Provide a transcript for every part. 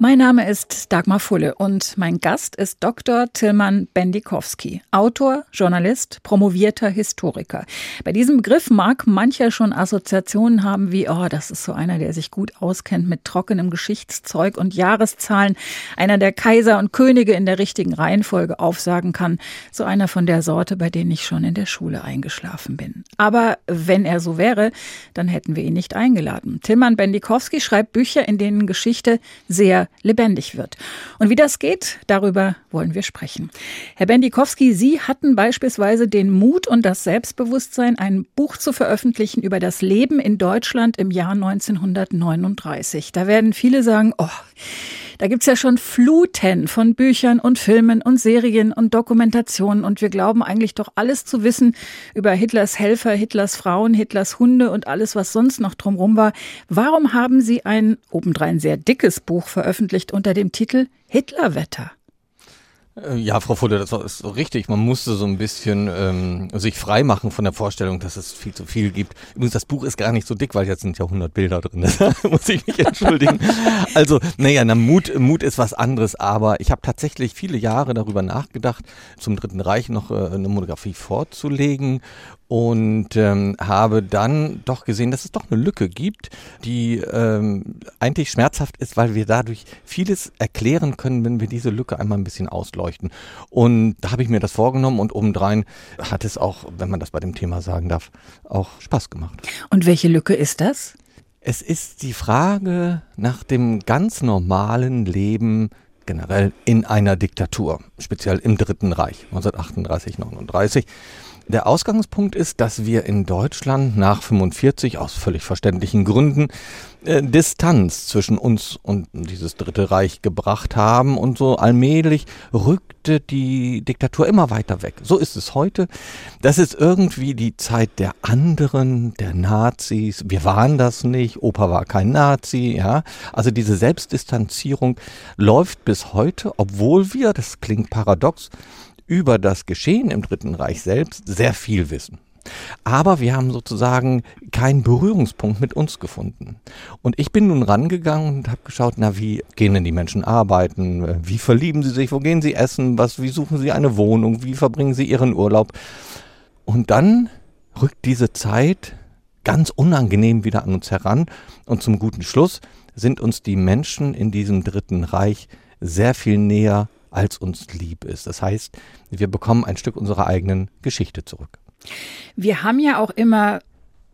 mein Name ist Dagmar Fulle und mein Gast ist Dr. Tilman Bendikowski, Autor, Journalist, promovierter Historiker. Bei diesem Begriff mag mancher schon Assoziationen haben wie, oh, das ist so einer, der sich gut auskennt mit trockenem Geschichtszeug und Jahreszahlen, einer der Kaiser und Könige in der richtigen Reihenfolge aufsagen kann, so einer von der Sorte, bei denen ich schon in der Schule eingeschlafen bin. Aber wenn er so wäre, dann hätten wir ihn nicht eingeladen. Tilman Bendikowski schreibt Bücher, in denen Geschichte sehr lebendig wird. Und wie das geht, darüber wollen wir sprechen. Herr Bendikowski, Sie hatten beispielsweise den Mut und das Selbstbewusstsein, ein Buch zu veröffentlichen über das Leben in Deutschland im Jahr 1939. Da werden viele sagen, oh, da gibt's ja schon Fluten von Büchern und Filmen und Serien und Dokumentationen und wir glauben eigentlich doch alles zu wissen über Hitlers Helfer, Hitlers Frauen, Hitlers Hunde und alles, was sonst noch drumherum war. Warum haben Sie ein obendrein sehr dickes Buch veröffentlicht unter dem Titel Hitlerwetter? Äh, ja, Frau Fulle, das ist so richtig. Man musste so ein bisschen ähm, sich frei machen von der Vorstellung, dass es viel zu viel gibt. Übrigens, das Buch ist gar nicht so dick, weil jetzt sind ja 100 Bilder drin. Da muss ich mich entschuldigen. also, naja, na, Mut, Mut ist was anderes. Aber ich habe tatsächlich viele Jahre darüber nachgedacht, zum Dritten Reich noch äh, eine Monographie vorzulegen und ähm, habe dann doch gesehen, dass es doch eine Lücke gibt, die ähm, eigentlich schmerzhaft ist, weil wir dadurch vieles erklären können, wenn wir diese Lücke einmal ein bisschen ausleuchten. Und da habe ich mir das vorgenommen und obendrein hat es auch, wenn man das bei dem Thema sagen darf, auch Spaß gemacht. Und welche Lücke ist das? Es ist die Frage nach dem ganz normalen Leben generell in einer Diktatur, speziell im Dritten Reich, 1938, 39. Der Ausgangspunkt ist, dass wir in Deutschland nach 45 aus völlig verständlichen Gründen äh, Distanz zwischen uns und dieses Dritte Reich gebracht haben und so allmählich rückte die Diktatur immer weiter weg. So ist es heute. Das ist irgendwie die Zeit der anderen, der Nazis. Wir waren das nicht. Opa war kein Nazi, ja. Also diese Selbstdistanzierung läuft bis heute, obwohl wir, das klingt paradox, über das Geschehen im Dritten Reich selbst sehr viel wissen. Aber wir haben sozusagen keinen Berührungspunkt mit uns gefunden. Und ich bin nun rangegangen und habe geschaut, na, wie gehen denn die Menschen arbeiten? Wie verlieben sie sich? Wo gehen sie essen? Was, wie suchen sie eine Wohnung? Wie verbringen sie ihren Urlaub? Und dann rückt diese Zeit ganz unangenehm wieder an uns heran. Und zum guten Schluss sind uns die Menschen in diesem Dritten Reich sehr viel näher als uns lieb ist. Das heißt, wir bekommen ein Stück unserer eigenen Geschichte zurück. Wir haben ja auch immer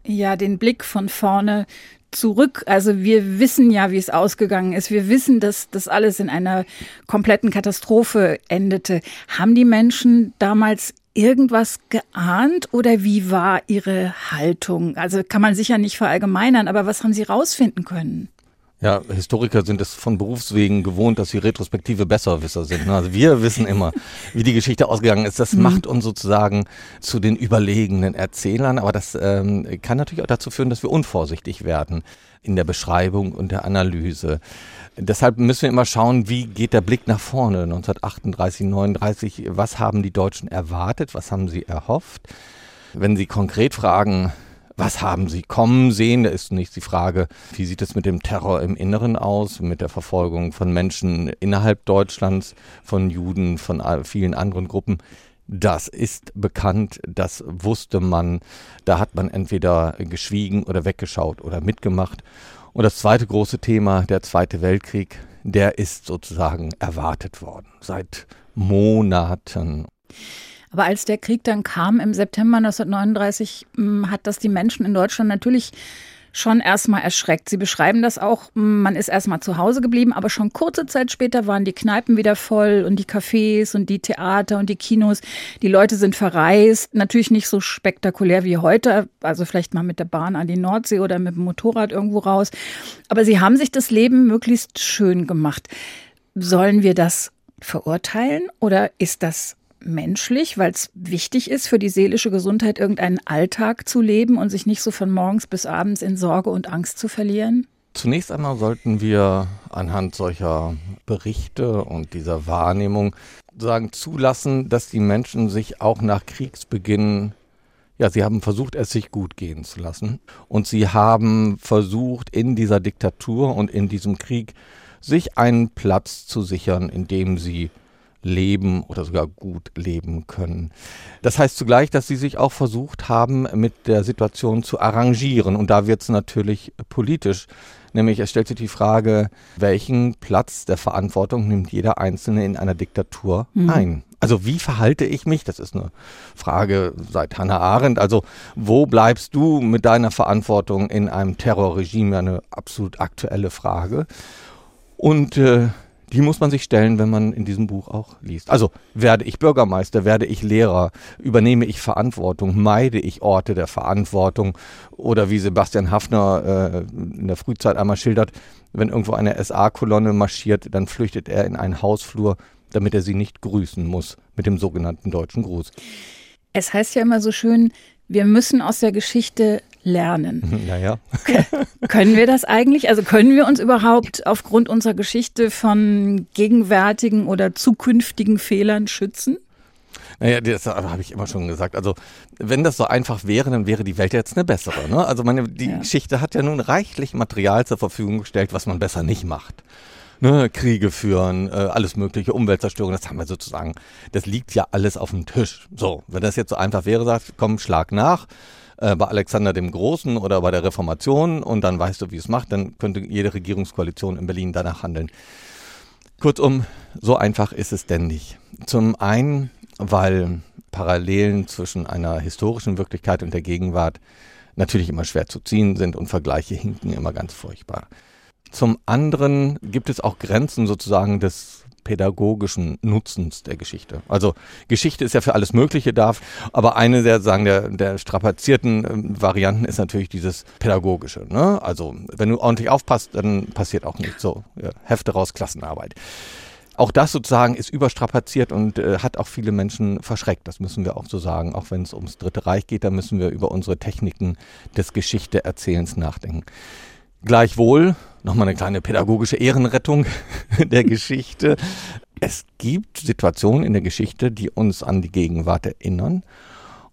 ja den Blick von vorne zurück. Also wir wissen ja, wie es ausgegangen ist. Wir wissen, dass das alles in einer kompletten Katastrophe endete. Haben die Menschen damals irgendwas geahnt oder wie war ihre Haltung? Also kann man sicher nicht verallgemeinern, aber was haben sie rausfinden können? Ja, Historiker sind es von Berufswegen gewohnt, dass sie retrospektive Besserwisser sind. Ne? Also wir wissen immer, wie die Geschichte ausgegangen ist. Das mhm. macht uns sozusagen zu den überlegenen Erzählern, aber das ähm, kann natürlich auch dazu führen, dass wir unvorsichtig werden in der Beschreibung und der Analyse. Deshalb müssen wir immer schauen, wie geht der Blick nach vorne 1938, 39, was haben die Deutschen erwartet, was haben sie erhofft? Wenn Sie konkret fragen, was haben Sie kommen sehen? Da ist nicht die Frage, wie sieht es mit dem Terror im Inneren aus, mit der Verfolgung von Menschen innerhalb Deutschlands, von Juden, von vielen anderen Gruppen. Das ist bekannt, das wusste man. Da hat man entweder geschwiegen oder weggeschaut oder mitgemacht. Und das zweite große Thema, der Zweite Weltkrieg, der ist sozusagen erwartet worden seit Monaten. Aber als der Krieg dann kam im September 1939, hm, hat das die Menschen in Deutschland natürlich schon erstmal erschreckt. Sie beschreiben das auch, hm, man ist erstmal zu Hause geblieben, aber schon kurze Zeit später waren die Kneipen wieder voll und die Cafés und die Theater und die Kinos. Die Leute sind verreist, natürlich nicht so spektakulär wie heute, also vielleicht mal mit der Bahn an die Nordsee oder mit dem Motorrad irgendwo raus. Aber sie haben sich das Leben möglichst schön gemacht. Sollen wir das verurteilen oder ist das menschlich, weil es wichtig ist für die seelische Gesundheit, irgendeinen Alltag zu leben und sich nicht so von morgens bis abends in Sorge und Angst zu verlieren? Zunächst einmal sollten wir anhand solcher Berichte und dieser Wahrnehmung sagen zulassen, dass die Menschen sich auch nach Kriegsbeginn ja, sie haben versucht, es sich gut gehen zu lassen. Und sie haben versucht, in dieser Diktatur und in diesem Krieg sich einen Platz zu sichern, in dem sie leben oder sogar gut leben können. Das heißt zugleich, dass sie sich auch versucht haben, mit der Situation zu arrangieren. Und da wird es natürlich politisch. Nämlich es stellt sich die Frage, welchen Platz der Verantwortung nimmt jeder Einzelne in einer Diktatur mhm. ein? Also wie verhalte ich mich? Das ist eine Frage seit Hannah Arendt. Also wo bleibst du mit deiner Verantwortung in einem Terrorregime? Eine absolut aktuelle Frage. Und äh, die muss man sich stellen, wenn man in diesem Buch auch liest. Also werde ich Bürgermeister, werde ich Lehrer, übernehme ich Verantwortung, meide ich Orte der Verantwortung oder wie Sebastian Hafner äh, in der Frühzeit einmal schildert, wenn irgendwo eine SA-Kolonne marschiert, dann flüchtet er in einen Hausflur, damit er sie nicht grüßen muss mit dem sogenannten deutschen Gruß. Es heißt ja immer so schön, wir müssen aus der Geschichte lernen. Naja. können wir das eigentlich? Also können wir uns überhaupt aufgrund unserer Geschichte von gegenwärtigen oder zukünftigen Fehlern schützen? Naja, das habe ich immer schon gesagt. Also, wenn das so einfach wäre, dann wäre die Welt jetzt eine bessere. Ne? Also, meine, die ja. Geschichte hat ja nun reichlich Material zur Verfügung gestellt, was man besser nicht macht. Ne, Kriege führen, äh, alles mögliche, Umweltzerstörung, das haben wir sozusagen, das liegt ja alles auf dem Tisch. So, wenn das jetzt so einfach wäre, sagt, komm, schlag nach, äh, bei Alexander dem Großen oder bei der Reformation und dann weißt du, wie es macht, dann könnte jede Regierungskoalition in Berlin danach handeln. Kurzum, so einfach ist es denn nicht. Zum einen, weil Parallelen zwischen einer historischen Wirklichkeit und der Gegenwart natürlich immer schwer zu ziehen sind und Vergleiche hinken immer ganz furchtbar. Zum anderen gibt es auch Grenzen sozusagen des pädagogischen Nutzens der Geschichte. Also Geschichte ist ja für alles Mögliche da, aber eine der sagen der, der strapazierten äh, Varianten ist natürlich dieses pädagogische. Ne? Also wenn du ordentlich aufpasst, dann passiert auch nicht so ja, Hefte raus Klassenarbeit. Auch das sozusagen ist überstrapaziert und äh, hat auch viele Menschen verschreckt. Das müssen wir auch so sagen. Auch wenn es ums Dritte Reich geht, da müssen wir über unsere Techniken des Geschichteerzählens nachdenken. Gleichwohl, nochmal eine kleine pädagogische Ehrenrettung der Geschichte. Es gibt Situationen in der Geschichte, die uns an die Gegenwart erinnern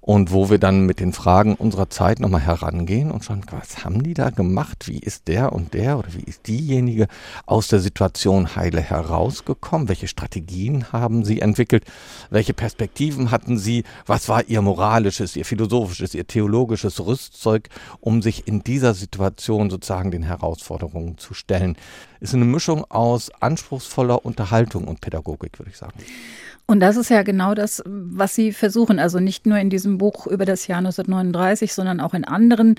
und wo wir dann mit den Fragen unserer Zeit nochmal herangehen und schauen, was haben die da gemacht? Wie ist der und der oder wie ist diejenige aus der Situation heile herausgekommen? Welche Strategien haben sie entwickelt? Welche Perspektiven hatten sie? Was war ihr moralisches, ihr philosophisches, ihr theologisches Rüstzeug, um sich in dieser Situation sozusagen den Herausforderungen zu stellen? Ist eine Mischung aus anspruchsvoller Unterhaltung und Pädagogik, würde ich sagen. Und das ist ja genau das, was Sie versuchen. Also nicht nur in diesem Buch über das Jahr 1939, sondern auch in anderen,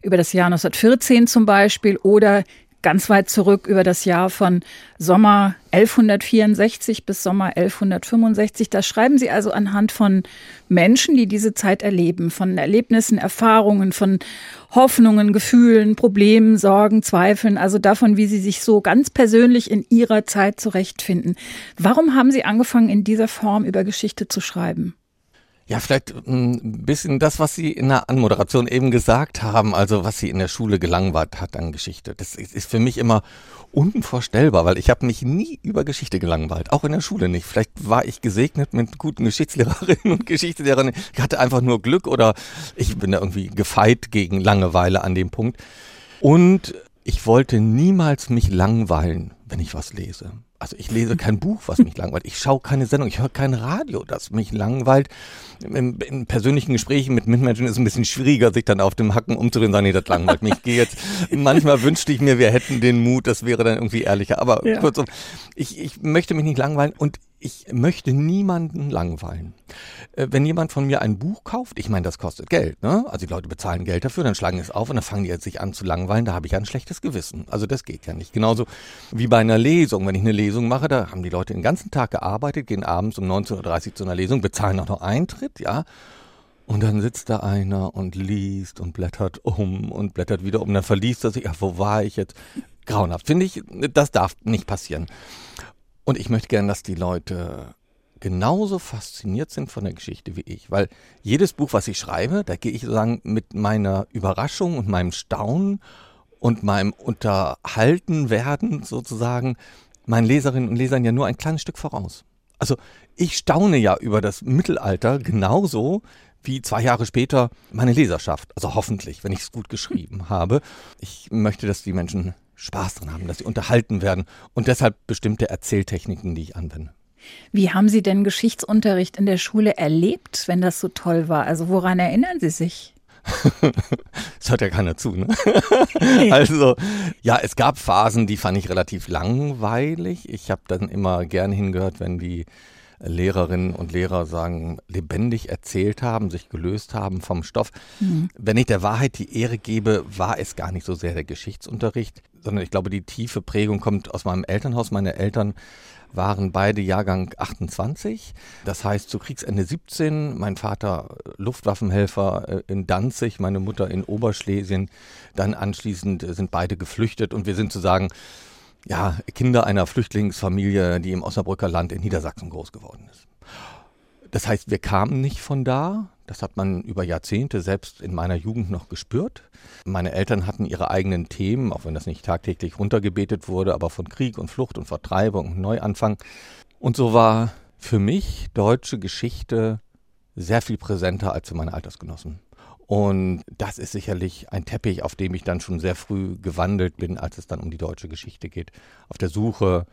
über das Jahr 1914 zum Beispiel oder ganz weit zurück über das Jahr von Sommer 1164 bis Sommer 1165. Da schreiben Sie also anhand von Menschen, die diese Zeit erleben, von Erlebnissen, Erfahrungen, von Hoffnungen, Gefühlen, Problemen, Sorgen, Zweifeln, also davon, wie Sie sich so ganz persönlich in Ihrer Zeit zurechtfinden. Warum haben Sie angefangen, in dieser Form über Geschichte zu schreiben? Ja, vielleicht ein bisschen das, was Sie in der Anmoderation eben gesagt haben, also was Sie in der Schule gelangweilt hat an Geschichte. Das ist für mich immer unvorstellbar, weil ich habe mich nie über Geschichte gelangweilt, auch in der Schule nicht. Vielleicht war ich gesegnet mit guten Geschichtslehrerinnen und Geschichtslehrern. Ich hatte einfach nur Glück oder ich bin da irgendwie gefeit gegen Langeweile an dem Punkt. Und ich wollte niemals mich langweilen, wenn ich was lese. Also ich lese kein Buch, was mich langweilt. Ich schaue keine Sendung, ich höre kein Radio, das mich langweilt. In, in, persönlichen Gesprächen mit Mitmenschen ist es ein bisschen schwieriger, sich dann auf dem Hacken umzudrehen und sagen, nee, das langweilt mich. Ich gehe jetzt. Manchmal wünschte ich mir, wir hätten den Mut, das wäre dann irgendwie ehrlicher. Aber ja. kurzum, ich, ich möchte mich nicht langweilen und ich möchte niemanden langweilen. Äh, wenn jemand von mir ein Buch kauft, ich meine, das kostet Geld, ne? Also die Leute bezahlen Geld dafür, dann schlagen es auf und dann fangen die jetzt sich an zu langweilen, da habe ich ein schlechtes Gewissen. Also das geht ja nicht. Genauso wie bei einer Lesung. Wenn ich eine Lesung mache, da haben die Leute den ganzen Tag gearbeitet, gehen abends um 19.30 Uhr zu einer Lesung, bezahlen auch noch Eintritt, ja. Und dann sitzt da einer und liest und blättert um und blättert wieder um. Dann verliest er sich, ach, wo war ich jetzt? Grauenhaft. Finde ich, das darf nicht passieren. Und ich möchte gerne, dass die Leute genauso fasziniert sind von der Geschichte wie ich, weil jedes Buch, was ich schreibe, da gehe ich sozusagen mit meiner Überraschung und meinem Staunen und meinem Unterhaltenwerden sozusagen meinen Leserinnen und Lesern ja nur ein kleines Stück voraus. Also ich staune ja über das Mittelalter genauso wie zwei Jahre später meine Leserschaft. Also hoffentlich, wenn ich es gut geschrieben habe. Ich möchte, dass die Menschen Spaß dran haben, dass sie unterhalten werden und deshalb bestimmte Erzähltechniken, die ich anwende. Wie haben Sie denn Geschichtsunterricht in der Schule erlebt, wenn das so toll war? Also woran erinnern Sie sich? das hört ja keiner zu, ne? also, ja, es gab Phasen, die fand ich relativ langweilig. Ich habe dann immer gern hingehört, wenn die Lehrerinnen und Lehrer sagen, lebendig erzählt haben, sich gelöst haben vom Stoff. Mhm. Wenn ich der Wahrheit die Ehre gebe, war es gar nicht so sehr der Geschichtsunterricht, sondern ich glaube, die tiefe Prägung kommt aus meinem Elternhaus. Meine Eltern waren beide Jahrgang 28, das heißt zu Kriegsende 17, mein Vater Luftwaffenhelfer äh, in Danzig, meine Mutter in Oberschlesien, dann anschließend sind beide geflüchtet und wir sind sozusagen ja, Kinder einer Flüchtlingsfamilie, die im Osnabrücker Land in Niedersachsen groß geworden ist. Das heißt, wir kamen nicht von da. Das hat man über Jahrzehnte selbst in meiner Jugend noch gespürt. Meine Eltern hatten ihre eigenen Themen, auch wenn das nicht tagtäglich runtergebetet wurde, aber von Krieg und Flucht und Vertreibung und Neuanfang. Und so war für mich deutsche Geschichte sehr viel präsenter als für meine Altersgenossen. Und das ist sicherlich ein Teppich, auf dem ich dann schon sehr früh gewandelt bin, als es dann um die deutsche Geschichte geht. Auf der Suche,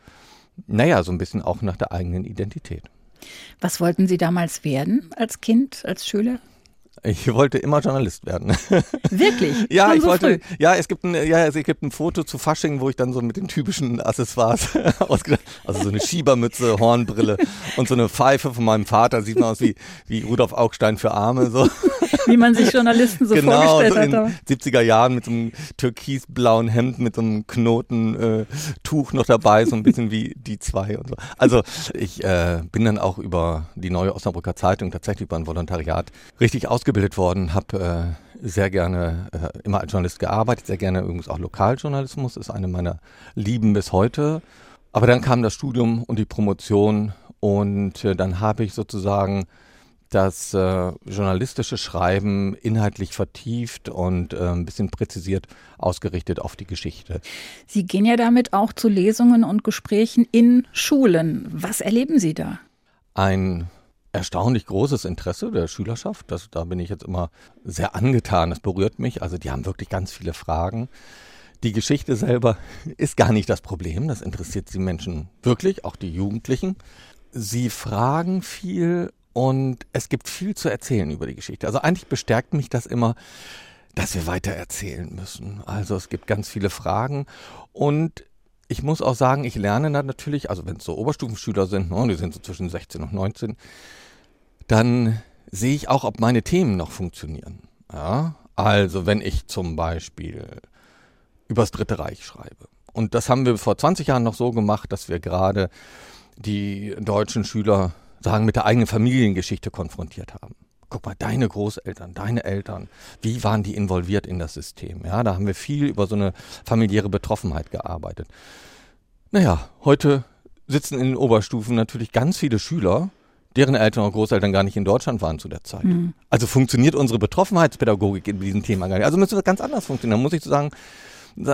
naja, so ein bisschen auch nach der eigenen Identität. Was wollten Sie damals werden als Kind, als Schüler? Ich wollte immer Journalist werden. Wirklich? ja, Schon ich so wollte. Früh? Ja, es gibt ein, ja, es gibt ein Foto zu Fasching, wo ich dann so mit den typischen Accessoires ausgedacht, also so eine Schiebermütze, Hornbrille und so eine Pfeife von meinem Vater sieht man aus wie wie Rudolf Augstein für Arme so. Wie man sich Journalisten so genau, vorgestellt so in hat. 70er Jahren mit so einem türkisblauen Hemd mit so einem Knoten äh, noch dabei, so ein bisschen wie die zwei und so. Also ich äh, bin dann auch über die neue Osnabrücker Zeitung tatsächlich über ein Volontariat richtig ausgebildet worden, habe äh, sehr gerne äh, immer als Journalist gearbeitet, sehr gerne übrigens auch Lokaljournalismus, ist eine meiner Lieben bis heute. Aber dann kam das Studium und die Promotion und äh, dann habe ich sozusagen das äh, journalistische Schreiben inhaltlich vertieft und äh, ein bisschen präzisiert ausgerichtet auf die Geschichte. Sie gehen ja damit auch zu Lesungen und Gesprächen in Schulen. Was erleben Sie da? Ein erstaunlich großes Interesse der Schülerschaft. Das, da bin ich jetzt immer sehr angetan. Das berührt mich. Also die haben wirklich ganz viele Fragen. Die Geschichte selber ist gar nicht das Problem. Das interessiert die Menschen wirklich, auch die Jugendlichen. Sie fragen viel und es gibt viel zu erzählen über die Geschichte. Also eigentlich bestärkt mich das immer, dass wir weiter erzählen müssen. Also es gibt ganz viele Fragen und ich muss auch sagen, ich lerne natürlich, also wenn es so Oberstufenschüler sind, ne, die sind so zwischen 16 und 19, dann sehe ich auch, ob meine Themen noch funktionieren. Ja? Also wenn ich zum Beispiel übers Dritte Reich schreibe. Und das haben wir vor 20 Jahren noch so gemacht, dass wir gerade die deutschen Schüler sagen, mit der eigenen Familiengeschichte konfrontiert haben. Guck mal, deine Großeltern, deine Eltern, wie waren die involviert in das System? Ja, da haben wir viel über so eine familiäre Betroffenheit gearbeitet. Naja, heute sitzen in den Oberstufen natürlich ganz viele Schüler, deren Eltern und Großeltern gar nicht in Deutschland waren zu der Zeit. Mhm. Also funktioniert unsere Betroffenheitspädagogik in diesem Thema gar nicht. Also müsste das ganz anders funktionieren. Da muss ich sagen,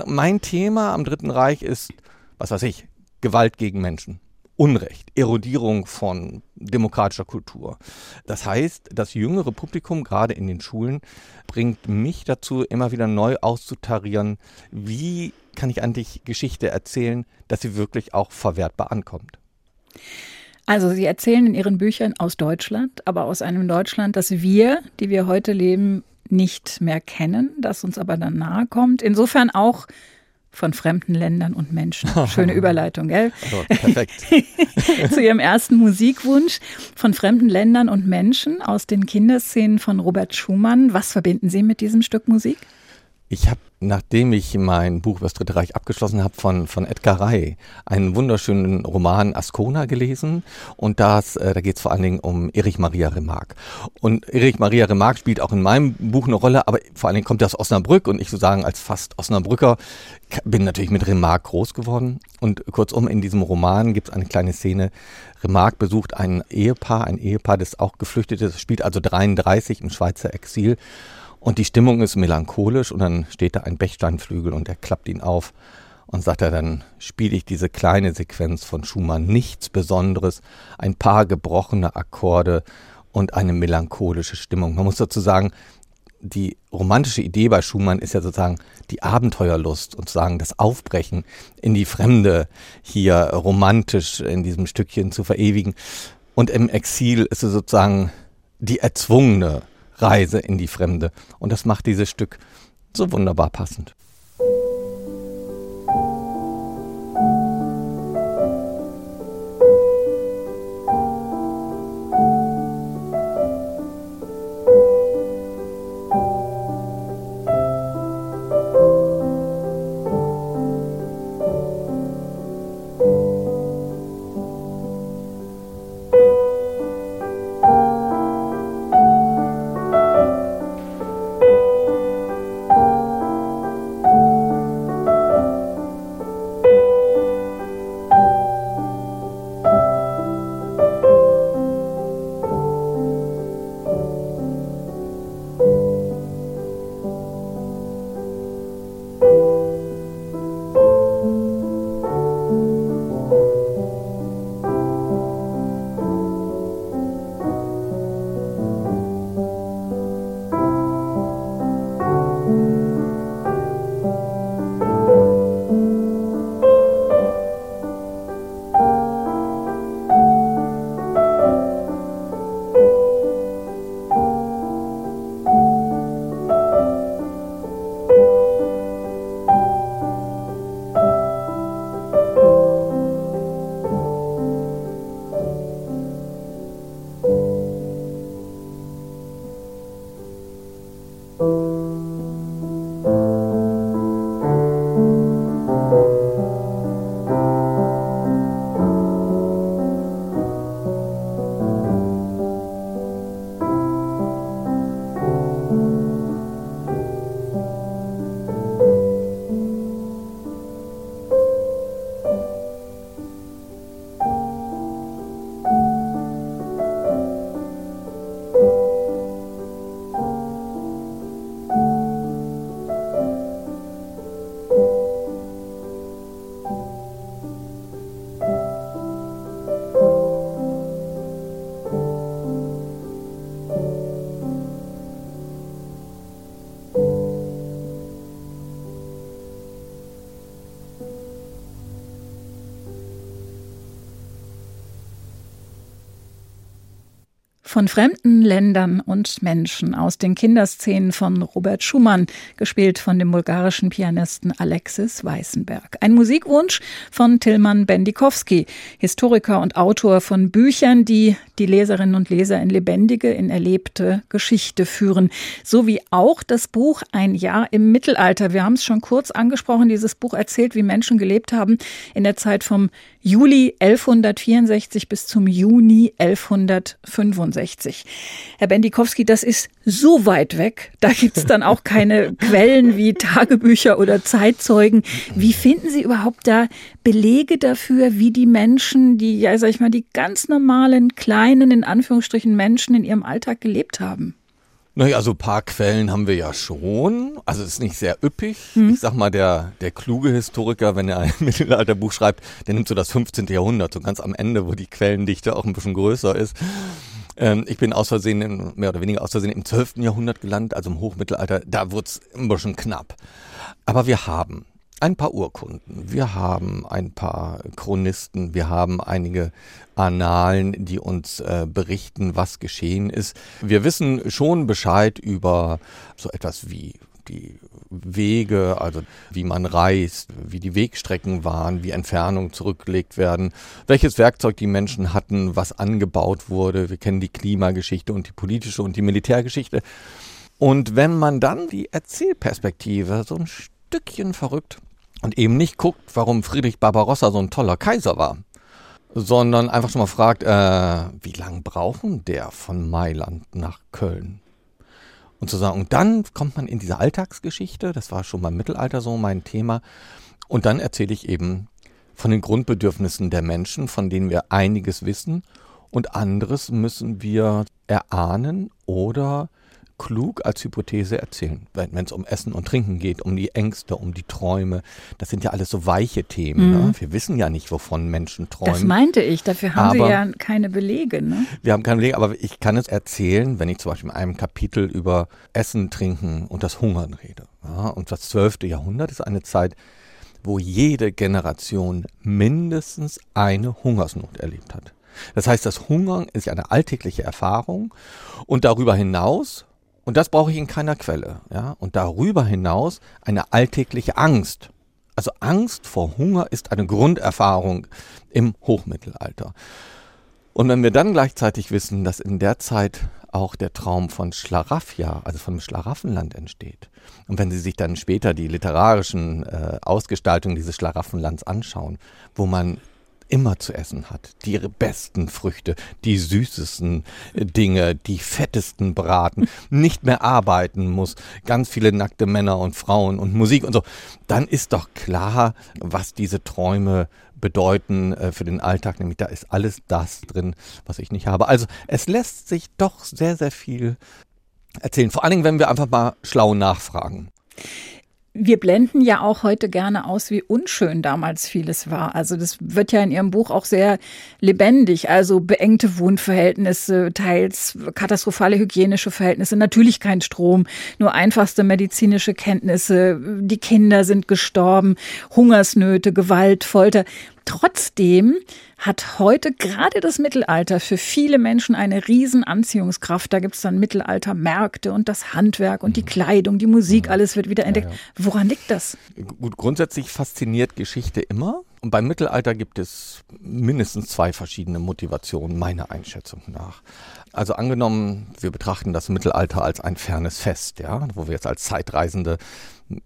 mein Thema am Dritten Reich ist, was weiß ich, Gewalt gegen Menschen. Unrecht, Erodierung von demokratischer Kultur. Das heißt, das jüngere Publikum, gerade in den Schulen, bringt mich dazu, immer wieder neu auszutarieren, wie kann ich eigentlich Geschichte erzählen, dass sie wirklich auch verwertbar ankommt. Also Sie erzählen in Ihren Büchern aus Deutschland, aber aus einem Deutschland, das wir, die wir heute leben, nicht mehr kennen, das uns aber dann nahe kommt. Insofern auch von fremden Ländern und Menschen. Schöne Überleitung, gell? Also, perfekt. Zu Ihrem ersten Musikwunsch von fremden Ländern und Menschen aus den Kinderszenen von Robert Schumann. Was verbinden Sie mit diesem Stück Musik? Ich habe, nachdem ich mein Buch über das Dritte Reich abgeschlossen habe, von, von Edgar Ray einen wunderschönen Roman Ascona gelesen. Und das, äh, da geht es vor allen Dingen um Erich Maria Remarque. Und Erich Maria Remarque spielt auch in meinem Buch eine Rolle, aber vor allen Dingen kommt er aus Osnabrück und ich sozusagen als fast Osnabrücker bin natürlich mit Remarque groß geworden. Und kurzum, in diesem Roman gibt es eine kleine Szene. Remarque besucht ein Ehepaar, ein Ehepaar, das auch geflüchtet ist, spielt also 33 im Schweizer Exil Und die Stimmung ist melancholisch und dann steht da ein Bechsteinflügel und er klappt ihn auf und sagt er, dann spiele ich diese kleine Sequenz von Schumann, nichts Besonderes, ein paar gebrochene Akkorde und eine melancholische Stimmung. Man muss dazu sagen, die romantische Idee bei Schumann ist ja sozusagen die Abenteuerlust und sozusagen das Aufbrechen in die Fremde hier romantisch in diesem Stückchen zu verewigen. Und im Exil ist es sozusagen die erzwungene Reise in die Fremde. Und das macht dieses Stück so wunderbar passend. Von fremden Ländern und Menschen aus den Kinderszenen von Robert Schumann, gespielt von dem bulgarischen Pianisten Alexis Weißenberg. Ein Musikwunsch von Tilman Bendikowski, Historiker und Autor von Büchern, die die Leserinnen und Leser in lebendige, in erlebte Geschichte führen. So wie auch das Buch Ein Jahr im Mittelalter. Wir haben es schon kurz angesprochen. Dieses Buch erzählt, wie Menschen gelebt haben in der Zeit vom Juli 1164 bis zum Juni 1165. Herr Bendikowski, das ist so weit weg. Da gibt's dann auch keine Quellen wie Tagebücher oder Zeitzeugen. Wie finden Sie überhaupt da Belege dafür, wie die Menschen, die, ja, sag ich mal, die ganz normalen, kleinen, in Anführungsstrichen Menschen in ihrem Alltag gelebt haben? Naja, also ein paar Quellen haben wir ja schon. Also es ist nicht sehr üppig. Hm. Ich sag mal, der, der kluge Historiker, wenn er ein Mittelalterbuch schreibt, der nimmt so das 15. Jahrhundert, so ganz am Ende, wo die Quellendichte auch ein bisschen größer ist. Ähm, ich bin aus Versehen, in, mehr oder weniger aus Versehen im 12. Jahrhundert gelandet, also im Hochmittelalter. Da wurde es ein bisschen knapp. Aber wir haben ein paar Urkunden, wir haben ein paar Chronisten, wir haben einige Annalen, die uns äh, berichten, was geschehen ist. Wir wissen schon Bescheid über so etwas wie die Wege, also wie man reist, wie die Wegstrecken waren, wie Entfernungen zurückgelegt werden, welches Werkzeug die Menschen hatten, was angebaut wurde. Wir kennen die Klimageschichte und die politische und die Militärgeschichte. Und wenn man dann die Erzählperspektive so ein Stückchen verrückt und eben nicht guckt, warum Friedrich Barbarossa so ein toller Kaiser war, sondern einfach schon mal fragt, äh, wie lange brauchen der von Mailand nach Köln? Und zu sagen, dann kommt man in diese Alltagsgeschichte, das war schon beim Mittelalter so mein Thema, und dann erzähle ich eben von den Grundbedürfnissen der Menschen, von denen wir einiges wissen, und anderes müssen wir erahnen oder klug als Hypothese erzählen, wenn es um Essen und Trinken geht, um die Ängste, um die Träume. Das sind ja alles so weiche Themen. Mhm. Ne? Wir wissen ja nicht, wovon Menschen träumen. Das meinte ich, dafür haben aber, Sie ja keine Belege. Ne? Wir haben keine Belege, aber ich kann es erzählen, wenn ich zum Beispiel in einem Kapitel über Essen, Trinken und das Hungern rede. Ja? Und das zwölfte Jahrhundert ist eine Zeit, wo jede Generation mindestens eine Hungersnot erlebt hat. Das heißt, das Hungern ist eine alltägliche Erfahrung und darüber hinaus, und das brauche ich in keiner Quelle, ja, und darüber hinaus eine alltägliche Angst. Also Angst vor Hunger ist eine Grunderfahrung im Hochmittelalter. Und wenn wir dann gleichzeitig wissen, dass in der Zeit auch der Traum von Schlaraffia, also von Schlaraffenland entsteht. Und wenn Sie sich dann später die literarischen äh, Ausgestaltungen dieses Schlaraffenlands anschauen, wo man immer zu essen hat. Die besten Früchte, die süßesten Dinge, die fettesten Braten, nicht mehr arbeiten muss, ganz viele nackte Männer und Frauen und Musik und so. Dann ist doch klar, was diese Träume bedeuten äh, für den Alltag, nämlich da ist alles das drin, was ich nicht habe. Also es lässt sich doch sehr, sehr viel erzählen. Vor allen Dingen, wenn wir einfach mal schlau nachfragen. Wir blenden ja auch heute gerne aus, wie unschön damals vieles war. Also das wird ja in Ihrem Buch auch sehr lebendig. Also beengte Wohnverhältnisse, teils katastrophale hygienische Verhältnisse, natürlich kein Strom, nur einfachste medizinische Kenntnisse. Die Kinder sind gestorben, Hungersnöte, Gewalt, Folter. Trotzdem hat heute gerade das Mittelalter für viele Menschen eine riesen Anziehungskraft. Da gibt es dann Mittelaltermärkte und das Handwerk und die mhm. Kleidung, die Musik, mhm. alles wird wieder entdeckt. Woran liegt das? Gut, grundsätzlich fasziniert Geschichte immer. Und beim Mittelalter gibt es mindestens zwei verschiedene Motivationen, meiner Einschätzung nach. Also angenommen, wir betrachten das Mittelalter als ein fernes Fest, ja, wo wir jetzt als Zeitreisende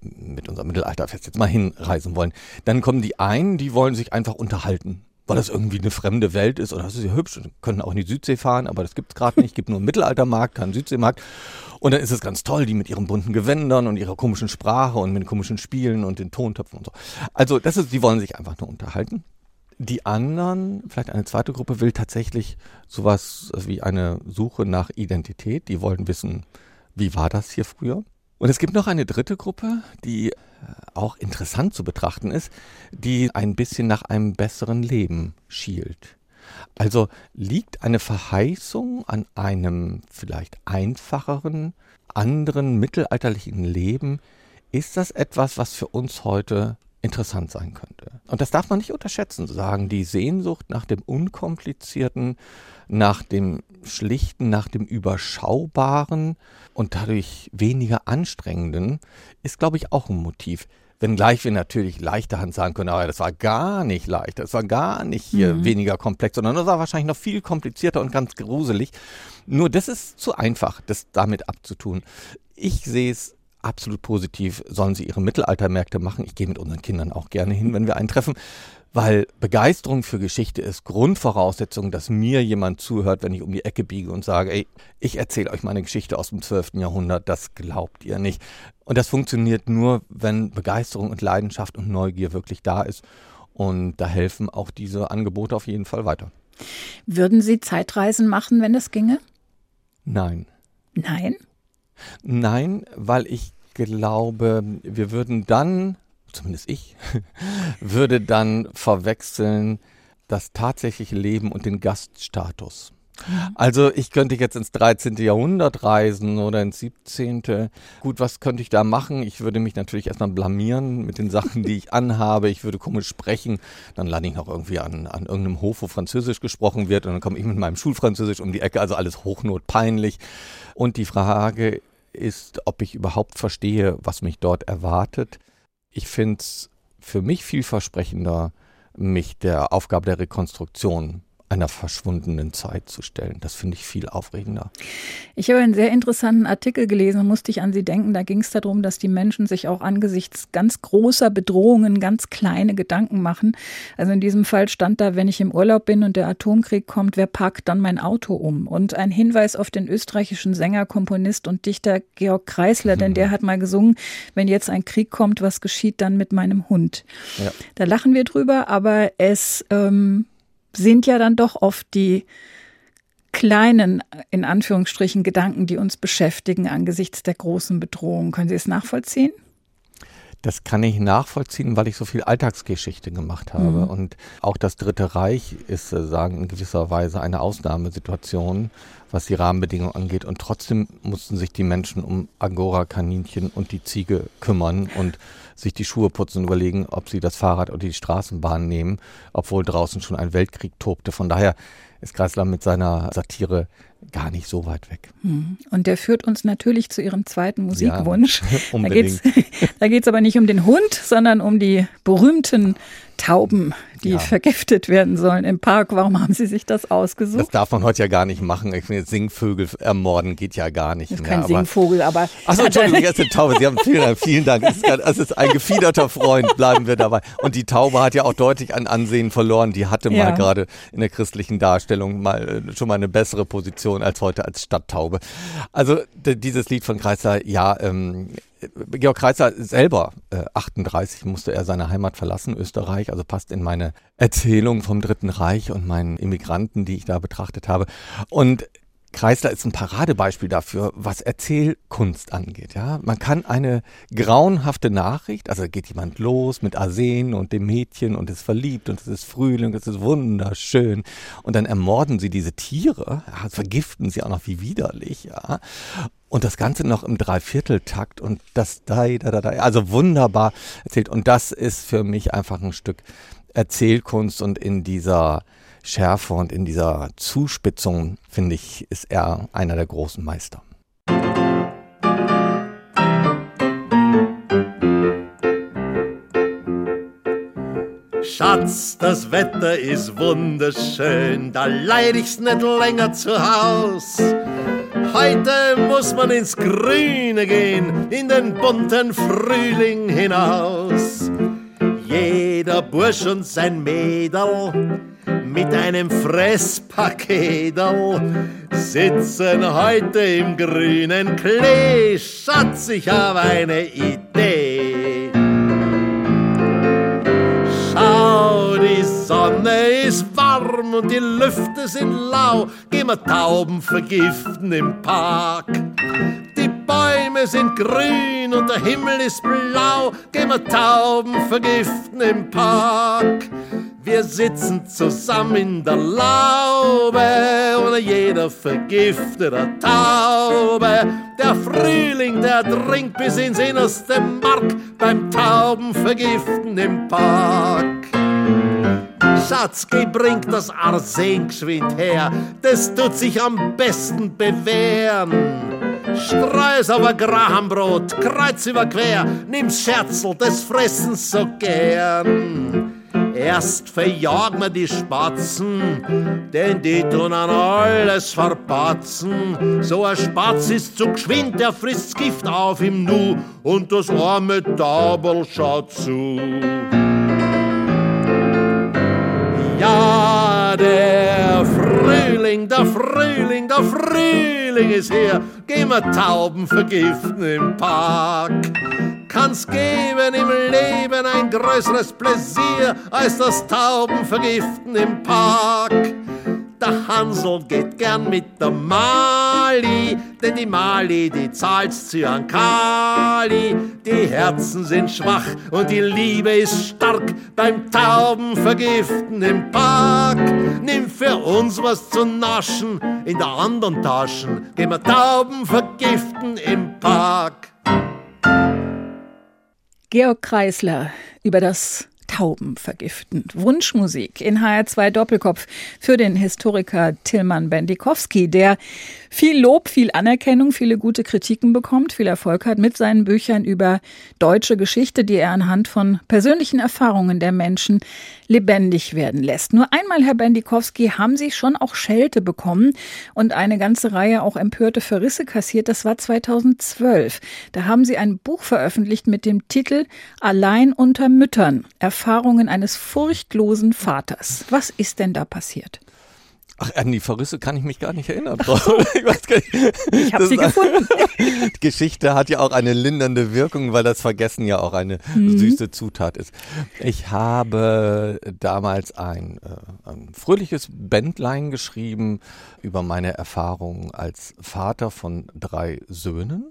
mit unserem Mittelalterfest jetzt mal hinreisen wollen. Dann kommen die einen, die wollen sich einfach unterhalten weil das irgendwie eine fremde Welt ist oder das ist ja hübsch und können auch in die Südsee fahren, aber das gibt es gerade nicht. Es gibt nur einen Mittelaltermarkt, keinen Südseemarkt. Und dann ist es ganz toll, die mit ihren bunten Gewändern und ihrer komischen Sprache und mit den komischen Spielen und den Tontöpfen und so. Also das ist, die wollen sich einfach nur unterhalten. Die anderen, vielleicht eine zweite Gruppe, will tatsächlich sowas wie eine Suche nach Identität. Die wollen wissen, wie war das hier früher? Und es gibt noch eine dritte Gruppe, die äh, auch interessant zu betrachten ist, die ein bisschen nach einem besseren Leben schielt. Also liegt eine Verheißung an einem vielleicht einfacheren, anderen mittelalterlichen Leben, ist das etwas, was für uns heute interessant sein könnte. Und das darf man nicht unterschätzen, sagen, die Sehnsucht nach dem Unkomplizierten, nach dem Schlichten, nach dem Überschaubaren und dadurch weniger Anstrengenden ist, glaube ich, auch ein Motiv. Wenngleich wir natürlich leichter Hand sagen können, aber das war gar nicht leicht, das war gar nicht hier mhm. weniger komplex, sondern das war wahrscheinlich noch viel komplizierter und ganz gruselig. Nur das ist zu einfach, das damit abzutun. Ich sehe es absolut positiv, sollen sie ihre Mittelaltermärkte machen. Ich gehe mit unseren Kindern auch gerne hin, wenn wir einen treffen, weil Begeisterung für Geschichte ist Grundvoraussetzung, dass mir jemand zuhört, wenn ich um die Ecke biege und sage, ey, ich erzähle euch meine Geschichte aus dem 12. Jahrhundert, das glaubt ihr nicht. Und das funktioniert nur, wenn Begeisterung und Leidenschaft und Neugier wirklich da ist. Und da helfen auch diese Angebote auf jeden Fall weiter. Würden Sie Zeitreisen machen, wenn es ginge? Nein. Nein? Nein, weil ich glaube, wir würden dann, zumindest ich, würde dann verwechseln das tatsächliche Leben und den Gaststatus. Also ich könnte jetzt ins 13. Jahrhundert reisen oder ins 17. Gut, was könnte ich da machen? Ich würde mich natürlich erstmal blamieren mit den Sachen, die ich anhabe. Ich würde komisch sprechen. Dann lande ich noch irgendwie an, an irgendeinem Hof, wo Französisch gesprochen wird. Und dann komme ich mit meinem Schulfranzösisch um die Ecke. Also alles hochnotpeinlich. Und die Frage ist, ob ich überhaupt verstehe, was mich dort erwartet. Ich finde es für mich vielversprechender, mich der Aufgabe der Rekonstruktion einer verschwundenen Zeit zu stellen. Das finde ich viel aufregender. Ich habe einen sehr interessanten Artikel gelesen, musste ich an Sie denken. Da ging es darum, dass die Menschen sich auch angesichts ganz großer Bedrohungen ganz kleine Gedanken machen. Also in diesem Fall stand da, wenn ich im Urlaub bin und der Atomkrieg kommt, wer packt dann mein Auto um? Und ein Hinweis auf den österreichischen Sänger, Komponist und Dichter Georg Kreisler, denn der hat mal gesungen, wenn jetzt ein Krieg kommt, was geschieht dann mit meinem Hund? Ja. Da lachen wir drüber, aber es ähm, sind ja dann doch oft die kleinen, in Anführungsstrichen, Gedanken, die uns beschäftigen angesichts der großen Bedrohung. Können Sie es nachvollziehen? Das kann ich nachvollziehen, weil ich so viel Alltagsgeschichte gemacht habe. Mhm. Und auch das Dritte Reich ist, äh, sagen, in gewisser Weise eine Ausnahmesituation, was die Rahmenbedingungen angeht. Und trotzdem mussten sich die Menschen um Angora-Kaninchen und die Ziege kümmern und sich die Schuhe putzen und überlegen, ob sie das Fahrrad oder die Straßenbahn nehmen, obwohl draußen schon ein Weltkrieg tobte. Von daher ist Kreisler mit seiner Satire gar nicht so weit weg. Hm. Und der führt uns natürlich zu Ihrem zweiten Musikwunsch. Ja, unbedingt. Da geht es aber nicht um den Hund, sondern um die berühmten Tauben, die ja. vergiftet werden sollen im Park. Warum haben Sie sich das ausgesucht? Das darf man heute ja gar nicht machen. Ich finde, Singvögel ermorden geht ja gar nicht. Das ist mehr, kein Singvogel, aber. Achso, Entschuldigung, jetzt eine Taube. Sie haben vielen Dank, vielen Dank. Es ist, es ist, ein gefiederter Freund, bleiben wir dabei. Und die Taube hat ja auch deutlich an Ansehen verloren. Die hatte ja. mal gerade in der christlichen Darstellung mal äh, schon mal eine bessere Position als heute als Stadttaube. Also dieses Lied von Kreiser, ja, ähm, Georg Kreisler selber, äh, 38, musste er seine Heimat verlassen, Österreich, also passt in meine Erzählung vom Dritten Reich und meinen Immigranten, die ich da betrachtet habe. Und Kreisler ist ein Paradebeispiel dafür, was Erzählkunst angeht. Ja, man kann eine grauenhafte Nachricht, also geht jemand los mit Arsen und dem Mädchen und ist verliebt und es ist Frühling, es ist wunderschön und dann ermorden sie diese Tiere, ja, vergiften sie auch noch wie widerlich, ja. Und das Ganze noch im Dreivierteltakt und das da, da, da, da, also wunderbar erzählt. Und das ist für mich einfach ein Stück Erzählkunst und in dieser Schärfe und in dieser Zuspitzung, finde ich, ist er einer der großen Meister. Schatz, das Wetter ist wunderschön, da leid ich's nicht länger zu Haus. Heute muss man ins Grüne gehen, in den bunten Frühling hinaus. Jeder Bursch und sein Mädel mit einem Fresspaketel sitzen heute im grünen Klee. Schatz, ich habe eine Idee. Schau, die Sonne ist warm und die Lüfte sind lau. Gehen wir Tauben vergiften im Park. Die Bäume sind grün und der Himmel ist blau. Gehen wir Tauben vergiften im Park. Wir sitzen zusammen in der Laube und jeder vergifteter Taube. Der Frühling, der dringt bis ins innerste Mark beim Taubenvergiften im Park. Schatz, geh, bringt das Arsen geschwind her, das tut sich am besten bewähren. Streus ein Grahambrot, kreuz über quer, nimm's Scherzel, das fressen so gern. Erst verjagen wir die Spatzen, denn die tun an alles verpatzen. So ein Spatz ist zu geschwind, der frisst Gift auf im Nu und das arme Tauberl schaut zu. Ja, der Frühling, der Frühling, der Frühling ist hier. Gehen wir Tauben vergiften im Park kann's geben im Leben ein größeres Pläsier als das Taubenvergiften im Park. Der Hansel geht gern mit der Mali, denn die Mali, die zahlt's zu an Kali. Die Herzen sind schwach und die Liebe ist stark beim Taubenvergiften im Park. Nimm für uns was zu naschen in der anderen Taschen, gehen wir Tauben vergiften im Park. Georg Kreisler über das Tauben vergiften. Wunschmusik in HR2 Doppelkopf für den Historiker Tilman Bendikowski, der viel Lob, viel Anerkennung, viele gute Kritiken bekommt, viel Erfolg hat mit seinen Büchern über deutsche Geschichte, die er anhand von persönlichen Erfahrungen der Menschen lebendig werden lässt. Nur einmal, Herr Bendikowski, haben Sie schon auch Schelte bekommen und eine ganze Reihe auch empörte Verrisse kassiert. Das war 2012. Da haben Sie ein Buch veröffentlicht mit dem Titel Allein unter Müttern. Erfahrungen eines furchtlosen Vaters. Was ist denn da passiert? Ach, an die Verrisse kann ich mich gar nicht erinnern. Ich weiß gar nicht. Ich habe sie gefunden. Die Geschichte hat ja auch eine lindernde Wirkung, weil das Vergessen ja auch eine Mhm. süße Zutat ist. Ich habe damals ein, äh, ein fröhliches Bändlein geschrieben über meine Erfahrungen als Vater von drei Söhnen.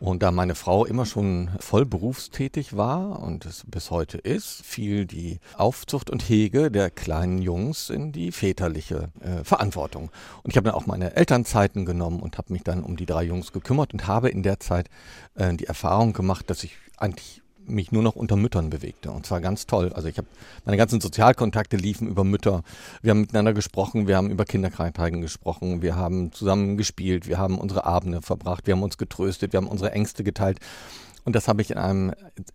Und da meine Frau immer schon voll berufstätig war und es bis heute ist, fiel die Aufzucht und Hege der kleinen Jungs in die väterliche äh, Verantwortung. Und ich habe dann auch meine Elternzeiten genommen und habe mich dann um die drei Jungs gekümmert und habe in der Zeit äh, die Erfahrung gemacht, dass ich eigentlich mich nur noch unter Müttern bewegte. Und zwar ganz toll. Also ich habe meine ganzen Sozialkontakte liefen über Mütter. Wir haben miteinander gesprochen, wir haben über Kinderkrankheiten gesprochen, wir haben zusammen gespielt, wir haben unsere Abende verbracht, wir haben uns getröstet, wir haben unsere Ängste geteilt. Und das habe ich in einem